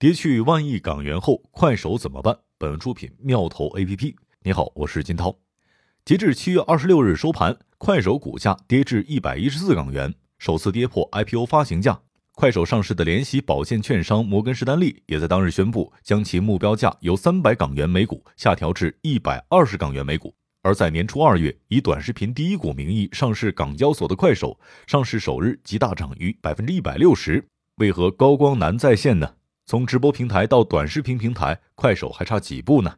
跌去万亿港元后，快手怎么办？本文出品妙投 APP。你好，我是金涛。截至七月二十六日收盘，快手股价跌至一百一十四港元，首次跌破 IPO 发行价。快手上市的联席保荐券商摩根士丹利也在当日宣布，将其目标价由三百港元每股下调至一百二十港元每股。而在年初二月以短视频第一股名义上市港交所的快手，上市首日即大涨逾百分之一百六十。为何高光难再现呢？从直播平台到短视频平台，快手还差几步呢？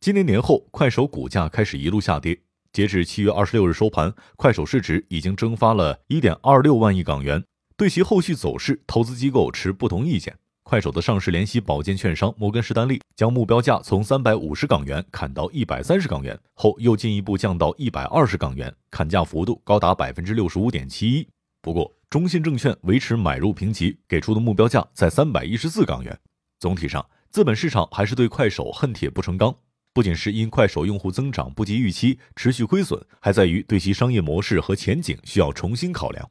今年年后，快手股价开始一路下跌。截至七月二十六日收盘，快手市值已经蒸发了一点二六万亿港元。对其后续走势，投资机构持不同意见。快手的上市联席保荐券商摩根士丹利将目标价从三百五十港元砍到一百三十港元后，又进一步降到一百二十港元，砍价幅度高达百分之六十五点七一。不过，中信证券维持买入评级，给出的目标价在三百一十四港元。总体上，资本市场还是对快手恨铁不成钢。不仅是因快手用户增长不及预期，持续亏损，还在于对其商业模式和前景需要重新考量。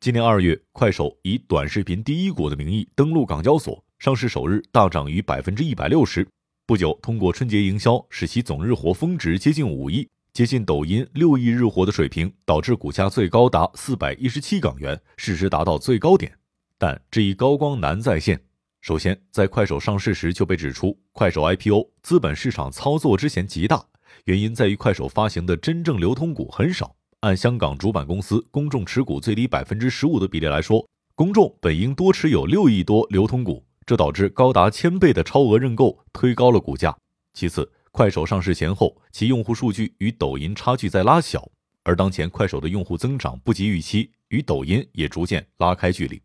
今年二月，快手以短视频第一股的名义登陆港交所，上市首日大涨逾百分之一百六十。不久，通过春节营销，使其总日活峰值接近五亿。接近抖音六亿日活的水平，导致股价最高达四百一十七港元，市值达到最高点。但这一高光难再现。首先，在快手上市时就被指出，快手 IPO 资本市场操作之嫌极大，原因在于快手发行的真正流通股很少。按香港主板公司公众持股最低百分之十五的比例来说，公众本应多持有六亿多流通股，这导致高达千倍的超额认购，推高了股价。其次，快手上市前后，其用户数据与抖音差距在拉小，而当前快手的用户增长不及预期，与抖音也逐渐拉开距离。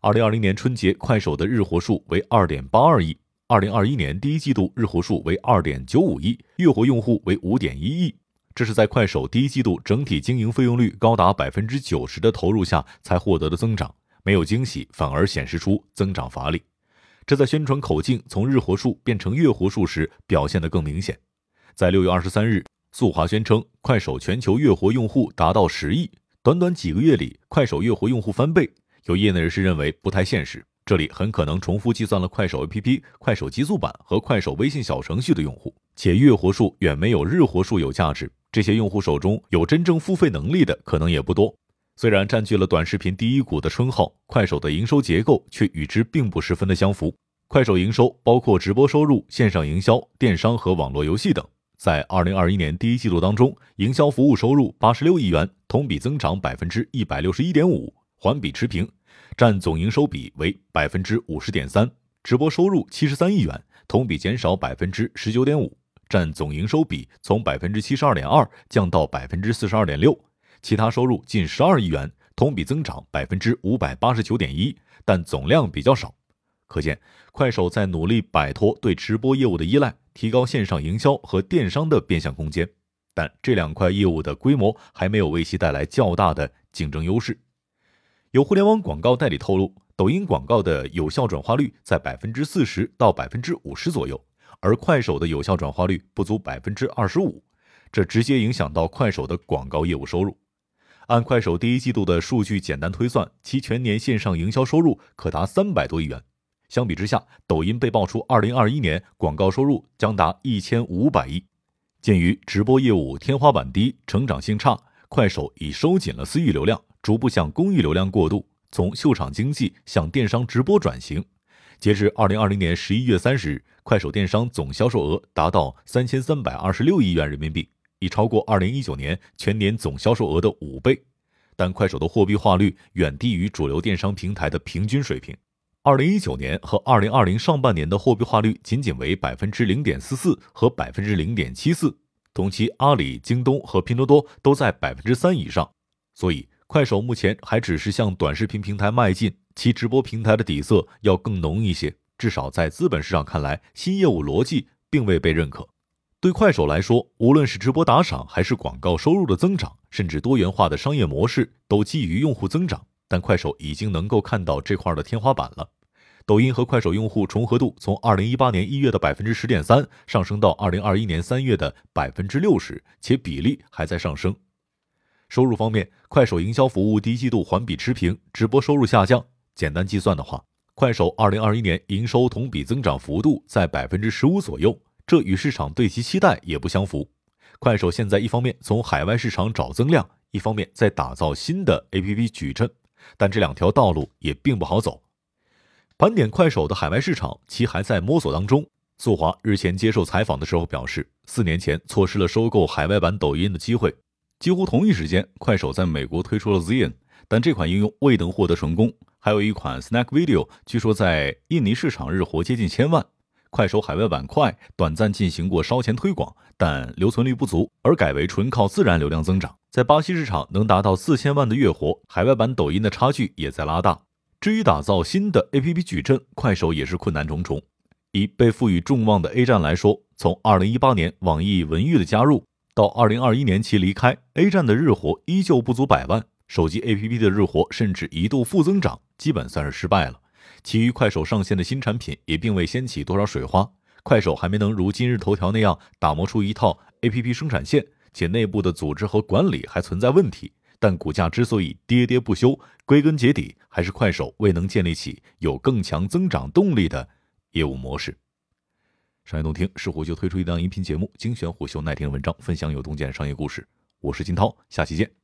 二零二零年春节，快手的日活数为二点八二亿；二零二一年第一季度日活数为二点九五亿，月活用户为五点一亿。这是在快手第一季度整体经营费用率高达百分之九十的投入下才获得的增长，没有惊喜，反而显示出增长乏力。这在宣传口径从日活数变成月活数时表现得更明显。在六月二十三日，速滑宣称快手全球月活用户达到十亿，短短几个月里，快手月活用户翻倍。有业内人士认为不太现实，这里很可能重复计算了快手 APP、快手极速版和快手微信小程序的用户，且月活数远没有日活数有价值。这些用户手中有真正付费能力的可能也不多。虽然占据了短视频第一股的称号，快手的营收结构却与之并不十分的相符。快手营收包括直播收入、线上营销、电商和网络游戏等。在二零二一年第一季度当中，营销服务收入八十六亿元，同比增长百分之一百六十一点五，环比持平，占总营收比为百分之五十点三。直播收入七十三亿元，同比减少百分之十九点五，占总营收比从百分之七十二点二降到百分之四十二点六。其他收入近十二亿元，同比增长百分之五百八十九点一，但总量比较少。可见，快手在努力摆脱对直播业务的依赖，提高线上营销和电商的变现空间。但这两块业务的规模还没有为其带来较大的竞争优势。有互联网广告代理透露，抖音广告的有效转化率在百分之四十到百分之五十左右，而快手的有效转化率不足百分之二十五，这直接影响到快手的广告业务收入。按快手第一季度的数据简单推算，其全年线上营销收入可达三百多亿元。相比之下，抖音被爆出二零二一年广告收入将达一千五百亿。鉴于直播业务天花板低、成长性差，快手已收紧了私域流量，逐步向公域流量过渡，从秀场经济向电商直播转型。截至二零二零年十一月三十日，快手电商总销售额达到三千三百二十六亿元人民币。已超过二零一九年全年总销售额的五倍，但快手的货币化率远低于主流电商平台的平均水平。二零一九年和二零二零上半年的货币化率仅仅为百分之零点四四和百分之零点七四，同期阿里、京东和拼多多都在百分之三以上。所以，快手目前还只是向短视频平台迈进，其直播平台的底色要更浓一些。至少在资本市场看来，新业务逻辑并未被认可。对快手来说，无论是直播打赏，还是广告收入的增长，甚至多元化的商业模式，都基于用户增长。但快手已经能够看到这块的天花板了。抖音和快手用户重合度从二零一八年一月的百分之十点三上升到二零二一年三月的百分之六十，且比例还在上升。收入方面，快手营销服务第一季度环比持平，直播收入下降。简单计算的话，快手二零二一年营收同比增长幅度在百分之十五左右，这与市场对其期待也不相符。快手现在一方面从海外市场找增量，一方面在打造新的 APP 矩阵，但这两条道路也并不好走。盘点快手的海外市场，其还在摸索当中。速华日前接受采访的时候表示，四年前错失了收购海外版抖音的机会。几乎同一时间，快手在美国推出了 Zen，但这款应用未能获得成功。还有一款 Snack Video，据说在印尼市场日活接近千万。快手海外版快短暂进行过烧钱推广，但留存率不足，而改为纯靠自然流量增长。在巴西市场能达到四千万的月活，海外版抖音的差距也在拉大。至于打造新的 APP 矩阵，快手也是困难重重。以被赋予众望的 A 站来说，从2018年网易文娱的加入到2021年其离开，A 站的日活依旧不足百万，手机 APP 的日活甚至一度负增长，基本算是失败了。其余快手上线的新产品也并未掀起多少水花，快手还没能如今日头条那样打磨出一套 APP 生产线，且内部的组织和管理还存在问题。但股价之所以跌跌不休，归根结底还是快手未能建立起有更强增长动力的业务模式。商业洞听是虎嗅推出一档音频节目，精选虎嗅耐听的文章，分享有洞见商业故事。我是金涛，下期见。